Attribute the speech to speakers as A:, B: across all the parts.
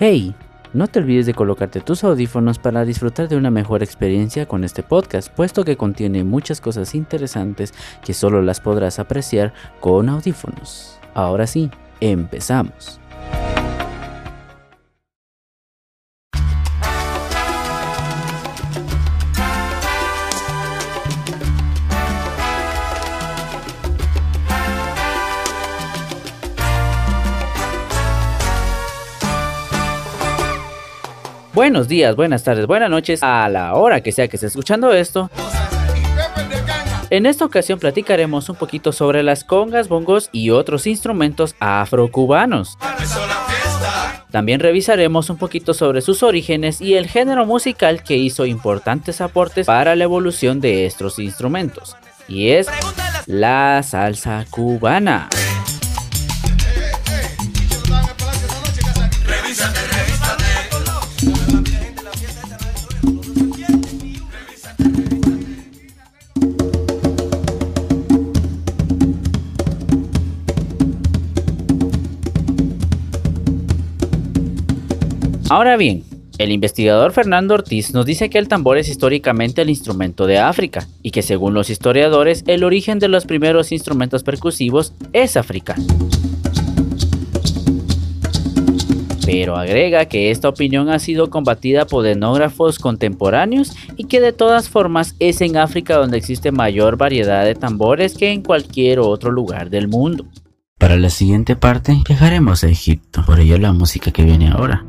A: Hey, no te olvides de colocarte tus audífonos para disfrutar de una mejor experiencia con este podcast, puesto que contiene muchas cosas interesantes que solo las podrás apreciar con audífonos. Ahora sí, empezamos. Buenos días, buenas tardes, buenas noches, a la hora que sea que esté escuchando esto. En esta ocasión platicaremos un poquito sobre las congas, bongos y otros instrumentos afrocubanos. También revisaremos un poquito sobre sus orígenes y el género musical que hizo importantes aportes para la evolución de estos instrumentos. Y es la salsa cubana. Ahora bien, el investigador Fernando Ortiz nos dice que el tambor es históricamente el instrumento de África y que según los historiadores el origen de los primeros instrumentos percusivos es africano. Pero agrega que esta opinión ha sido combatida por etnógrafos contemporáneos y que de todas formas es en África donde existe mayor variedad de tambores que en cualquier otro lugar del mundo. Para la siguiente parte viajaremos a Egipto, por ello la música que viene ahora.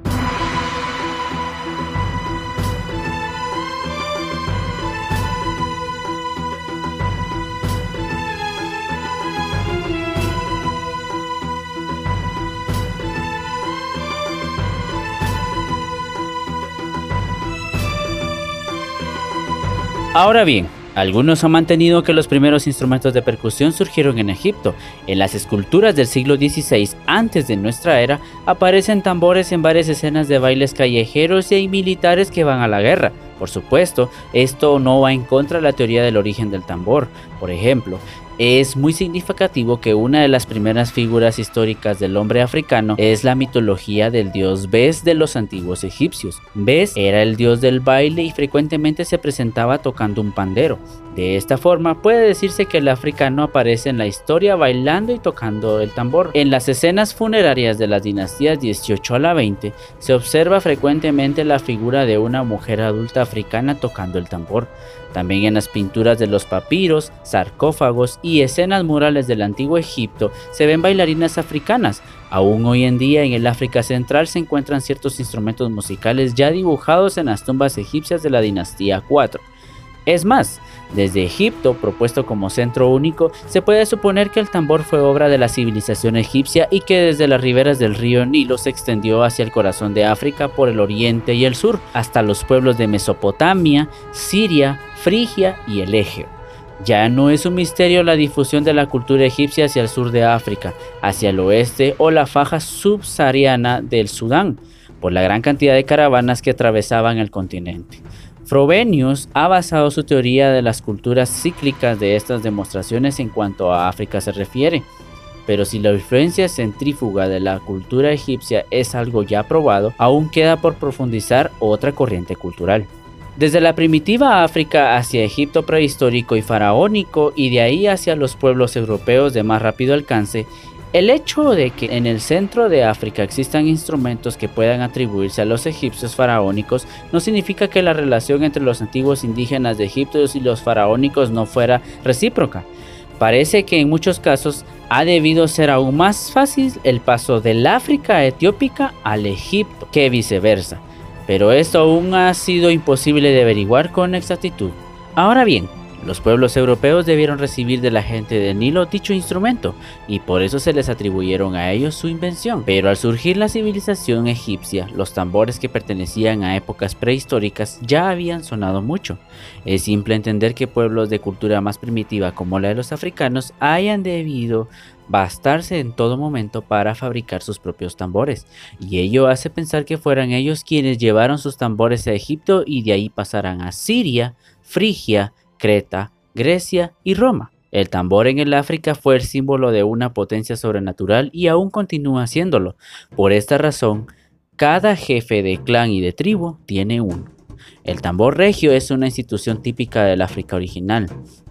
A: Ahora bien, algunos han mantenido que los primeros instrumentos de percusión surgieron en Egipto. En las esculturas del siglo XVI antes de nuestra era aparecen tambores en varias escenas de bailes callejeros y hay militares que van a la guerra. Por supuesto, esto no va en contra de la teoría del origen del tambor. Por ejemplo, es muy significativo que una de las primeras figuras históricas del hombre africano es la mitología del dios Bes de los antiguos egipcios. Bes era el dios del baile y frecuentemente se presentaba tocando un pandero. De esta forma puede decirse que el africano aparece en la historia bailando y tocando el tambor. En las escenas funerarias de las dinastías 18 a la 20 se observa frecuentemente la figura de una mujer adulta africana tocando el tambor. También en las pinturas de los papiros, sarcófagos y escenas murales del antiguo Egipto se ven bailarinas africanas. Aún hoy en día en el África Central se encuentran ciertos instrumentos musicales ya dibujados en las tumbas egipcias de la dinastía 4. Es más, desde Egipto, propuesto como centro único, se puede suponer que el tambor fue obra de la civilización egipcia y que desde las riberas del río Nilo se extendió hacia el corazón de África por el oriente y el sur, hasta los pueblos de Mesopotamia, Siria, Frigia y el Egeo. Ya no es un misterio la difusión de la cultura egipcia hacia el sur de África, hacia el oeste o la faja subsahariana del Sudán, por la gran cantidad de caravanas que atravesaban el continente. Frobenius ha basado su teoría de las culturas cíclicas de estas demostraciones en cuanto a África se refiere. Pero si la influencia centrífuga de la cultura egipcia es algo ya probado, aún queda por profundizar otra corriente cultural. Desde la primitiva África hacia Egipto prehistórico y faraónico y de ahí hacia los pueblos europeos de más rápido alcance, el hecho de que en el centro de África existan instrumentos que puedan atribuirse a los egipcios faraónicos no significa que la relación entre los antiguos indígenas de Egipto y los faraónicos no fuera recíproca. Parece que en muchos casos ha debido ser aún más fácil el paso del África etiópica al Egipto que viceversa, pero esto aún ha sido imposible de averiguar con exactitud. Ahora bien, los pueblos europeos debieron recibir de la gente del Nilo dicho instrumento y por eso se les atribuyeron a ellos su invención. Pero al surgir la civilización egipcia, los tambores que pertenecían a épocas prehistóricas ya habían sonado mucho. Es simple entender que pueblos de cultura más primitiva como la de los africanos hayan debido bastarse en todo momento para fabricar sus propios tambores, y ello hace pensar que fueran ellos quienes llevaron sus tambores a Egipto y de ahí pasaran a Siria, Frigia, Creta, Grecia y Roma. El tambor en el África fue el símbolo de una potencia sobrenatural y aún continúa siéndolo. Por esta razón, cada jefe de clan y de tribu tiene uno. El tambor regio es una institución típica del África original.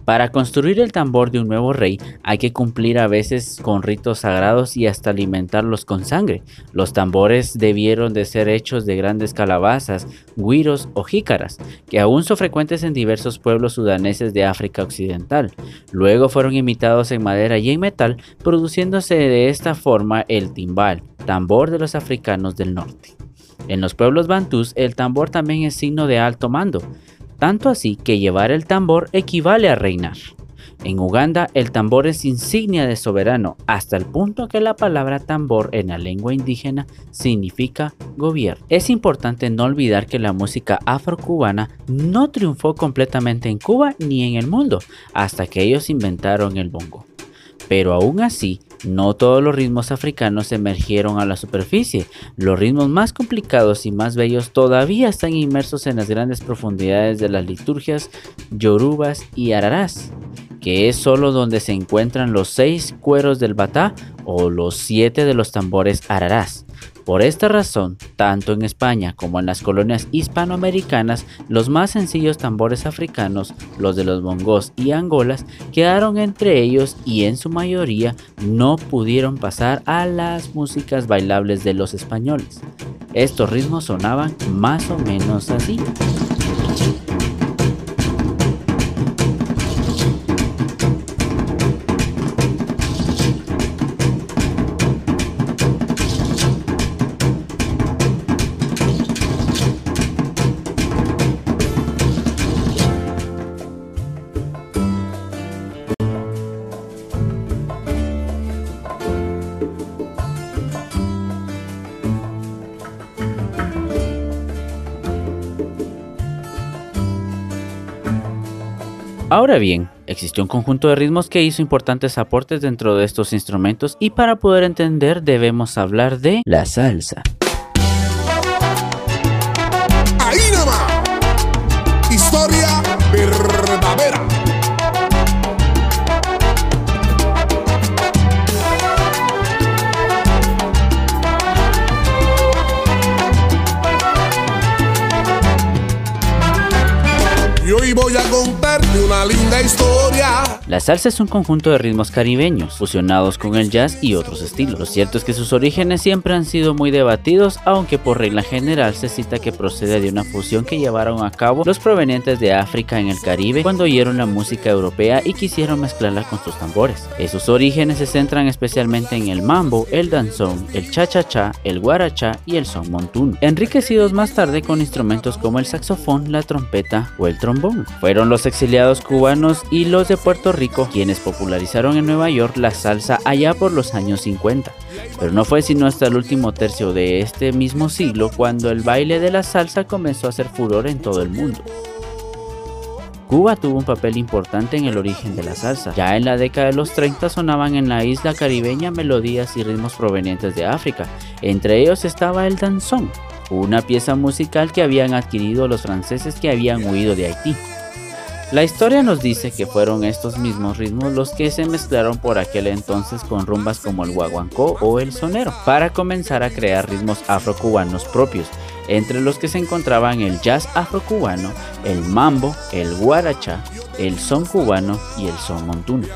A: Para construir el tambor de un nuevo rey hay que cumplir a veces con ritos sagrados y hasta alimentarlos con sangre. Los tambores debieron de ser hechos de grandes calabazas, guiros o jícaras, que aún son frecuentes en diversos pueblos sudaneses de África Occidental. Luego fueron imitados en madera y en metal, produciéndose de esta forma el timbal, tambor de los africanos del norte. En los pueblos bantús el tambor también es signo de alto mando tanto así que llevar el tambor equivale a reinar. En Uganda el tambor es insignia de soberano hasta el punto que la palabra tambor en la lengua indígena significa gobierno. Es importante no olvidar que la música afrocubana no triunfó completamente en Cuba ni en el mundo hasta que ellos inventaron el bongo. Pero aún así, no todos los ritmos africanos emergieron a la superficie. Los ritmos más complicados y más bellos todavía están inmersos en las grandes profundidades de las liturgias yorubas y ararás, que es solo donde se encuentran los seis cueros del batá o los siete de los tambores ararás. Por esta razón, tanto en España como en las colonias hispanoamericanas, los más sencillos tambores africanos, los de los bongos y angolas, quedaron entre ellos y en su mayoría no pudieron pasar a las músicas bailables de los españoles. Estos ritmos sonaban más o menos así. Ahora bien, existió un conjunto de ritmos que hizo importantes aportes dentro de estos instrumentos y para poder entender debemos hablar de la salsa.
B: Ahí Historia verdadera. Y hoy voy a contarte una linda historia.
A: La salsa es un conjunto de ritmos caribeños, fusionados con el jazz y otros estilos. Lo cierto es que sus orígenes siempre han sido muy debatidos, aunque por regla general se cita que procede de una fusión que llevaron a cabo los provenientes de África en el Caribe cuando oyeron la música europea y quisieron mezclarla con sus tambores. Esos orígenes se centran especialmente en el mambo, el danzón, el cha-cha-cha, el guaracha y el son montuno, enriquecidos más tarde con instrumentos como el saxofón, la trompeta o el trombón fueron los exiliados cubanos y los de Puerto Rico quienes popularizaron en Nueva York la salsa allá por los años 50. Pero no fue sino hasta el último tercio de este mismo siglo cuando el baile de la salsa comenzó a hacer furor en todo el mundo. Cuba tuvo un papel importante en el origen de la salsa. Ya en la década de los 30 sonaban en la isla caribeña melodías y ritmos provenientes de África. Entre ellos estaba el danzón, una pieza musical que habían adquirido los franceses que habían huido de Haití. La historia nos dice que fueron estos mismos ritmos los que se mezclaron por aquel entonces con rumbas como el guaguancó o el sonero, para comenzar a crear ritmos afrocubanos propios, entre los que se encontraban el jazz afrocubano, el mambo, el guaracha, el son cubano y el son montuno.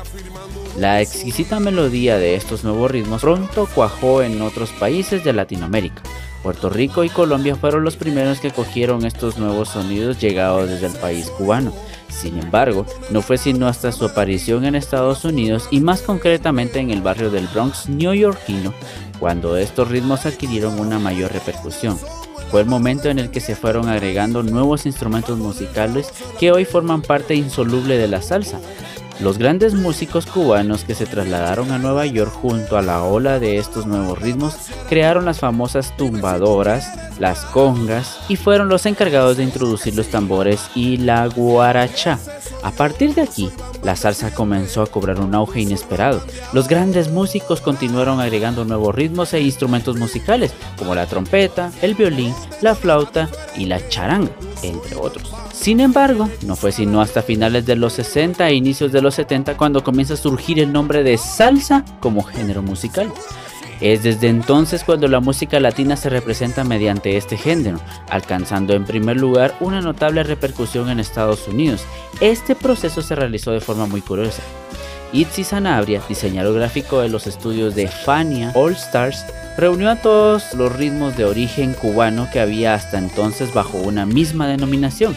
A: La exquisita melodía de estos nuevos ritmos pronto cuajó en otros países de Latinoamérica, Puerto Rico y Colombia fueron los primeros que cogieron estos nuevos sonidos llegados desde el país cubano. Sin embargo, no fue sino hasta su aparición en Estados Unidos y más concretamente en el barrio del Bronx neoyorquino cuando estos ritmos adquirieron una mayor repercusión. Fue el momento en el que se fueron agregando nuevos instrumentos musicales que hoy forman parte insoluble de la salsa, los grandes músicos cubanos que se trasladaron a Nueva York junto a la ola de estos nuevos ritmos crearon las famosas tumbadoras, las congas y fueron los encargados de introducir los tambores y la guaracha. A partir de aquí, la salsa comenzó a cobrar un auge inesperado. Los grandes músicos continuaron agregando nuevos ritmos e instrumentos musicales, como la trompeta, el violín, la flauta y la charanga, entre otros. Sin embargo, no fue sino hasta finales de los 60 e inicios de los 70 cuando comienza a surgir el nombre de salsa como género musical. Es desde entonces cuando la música latina se representa mediante este género, alcanzando en primer lugar una notable repercusión en Estados Unidos. Este proceso se realizó de forma muy curiosa. Itzi Sanabria, diseñador gráfico de los estudios de Fania All Stars, reunió a todos los ritmos de origen cubano que había hasta entonces bajo una misma denominación.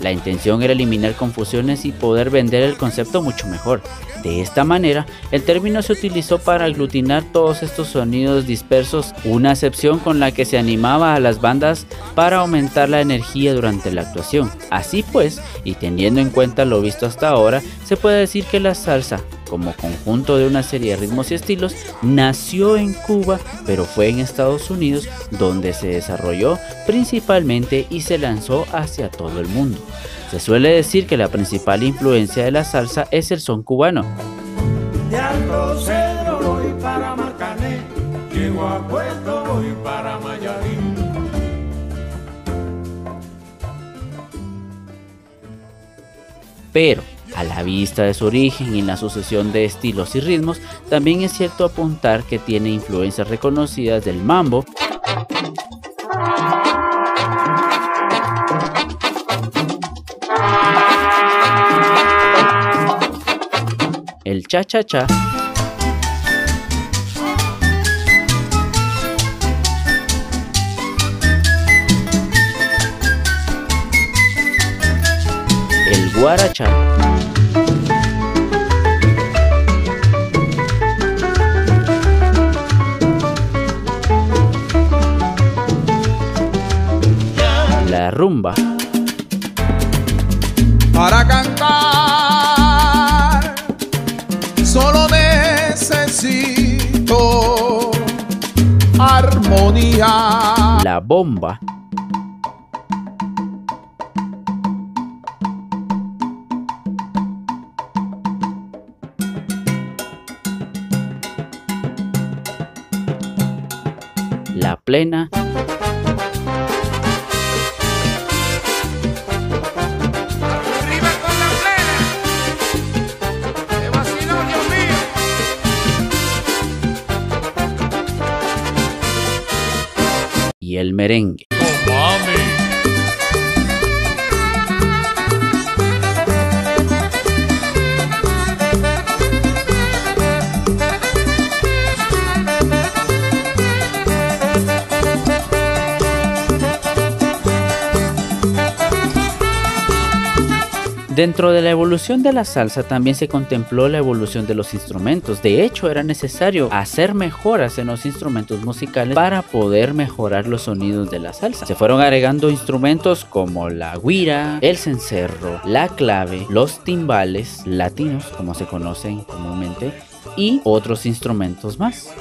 A: La intención era eliminar confusiones y poder vender el concepto mucho mejor. De esta manera, el término se utilizó para aglutinar todos estos sonidos dispersos, una acepción con la que se animaba a las bandas para aumentar la energía durante la actuación. Así pues, y teniendo en cuenta lo visto hasta ahora, se puede decir que la salsa, como conjunto de una serie de ritmos y estilos, nació en Cuba, pero fue en Estados Unidos donde se desarrolló principalmente y se lanzó hacia todo el mundo. Se suele decir que la principal influencia de la salsa es el son cubano. Pero a la vista de su origen y la sucesión de estilos y ritmos, también es cierto apuntar que tiene influencias reconocidas del mambo, el cha-cha-cha, el guaracha, rumba.
B: Para cantar solo necesito armonía.
A: La bomba. La plena. Merengue. Dentro de la evolución de la salsa también se contempló la evolución de los instrumentos. De hecho, era necesario hacer mejoras en los instrumentos musicales para poder mejorar los sonidos de la salsa. Se fueron agregando instrumentos como la guira, el cencerro, la clave, los timbales latinos, como se conocen comúnmente, y otros instrumentos más.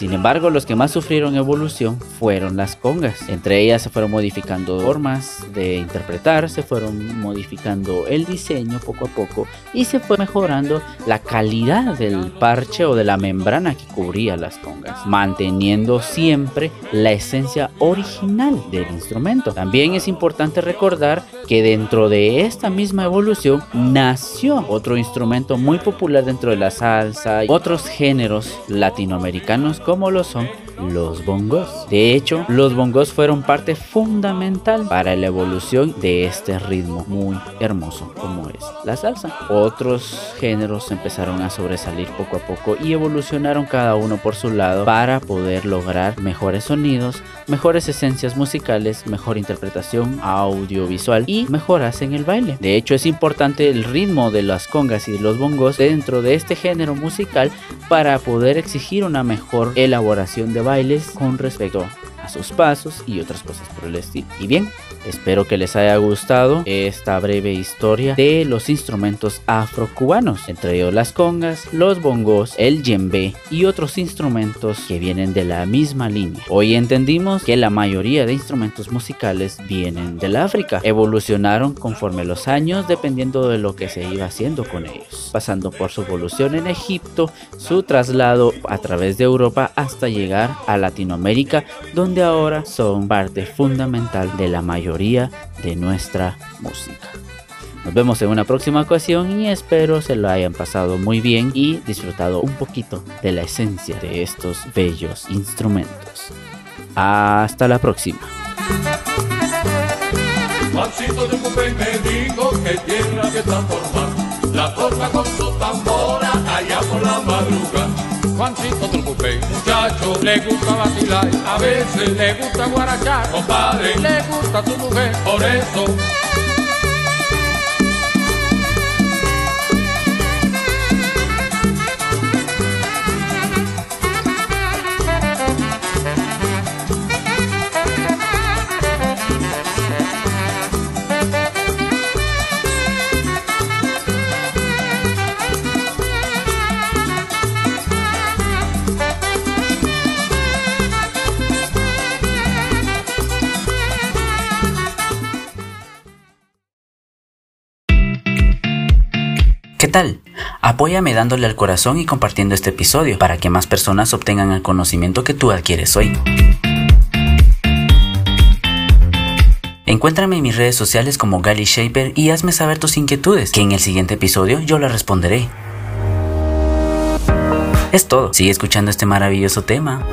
A: Sin embargo, los que más sufrieron evolución fueron las congas. Entre ellas se fueron modificando formas de interpretar, se fueron modificando el diseño poco a poco y se fue mejorando la calidad del parche o de la membrana que cubría las congas, manteniendo siempre la esencia original del instrumento. También es importante recordar que dentro de esta misma evolución nació otro instrumento muy popular dentro de la salsa y otros géneros latinoamericanos como lo son los bongos. De hecho, los bongos fueron parte fundamental para la evolución de este ritmo muy hermoso como es la salsa. Otros géneros empezaron a sobresalir poco a poco y evolucionaron cada uno por su lado para poder lograr mejores sonidos, mejores esencias musicales, mejor interpretación audiovisual y mejoras en el baile. De hecho, es importante el ritmo de las congas y los bongos dentro de este género musical para poder exigir una mejor elaboración de bailes con respecto sus pasos y otras cosas por el estilo. Y bien, espero que les haya gustado esta breve historia de los instrumentos afrocubanos, entre ellos las congas, los bongos, el djembe y otros instrumentos que vienen de la misma línea. Hoy entendimos que la mayoría de instrumentos musicales vienen del África, evolucionaron conforme los años dependiendo de lo que se iba haciendo con ellos, pasando por su evolución en Egipto, su traslado a través de Europa hasta llegar a Latinoamérica, donde ahora son parte fundamental de la mayoría de nuestra música. Nos vemos en una próxima ocasión y espero se lo hayan pasado muy bien y disfrutado un poquito de la esencia de estos bellos instrumentos. Hasta la próxima.
C: Juancito de Cupé me dijo que tiene que transformar la torta con su tambora allá por la madruga. Juancito de Cupé, muchacho, le gusta vacilar, a veces le gusta guarachar, compadre, le gusta su mujer, por eso
A: tal? Apóyame dándole al corazón y compartiendo este episodio para que más personas obtengan el conocimiento que tú adquieres hoy. Encuéntrame en mis redes sociales como Gali Shaper y hazme saber tus inquietudes, que en el siguiente episodio yo las responderé. Es todo, sigue escuchando este maravilloso tema.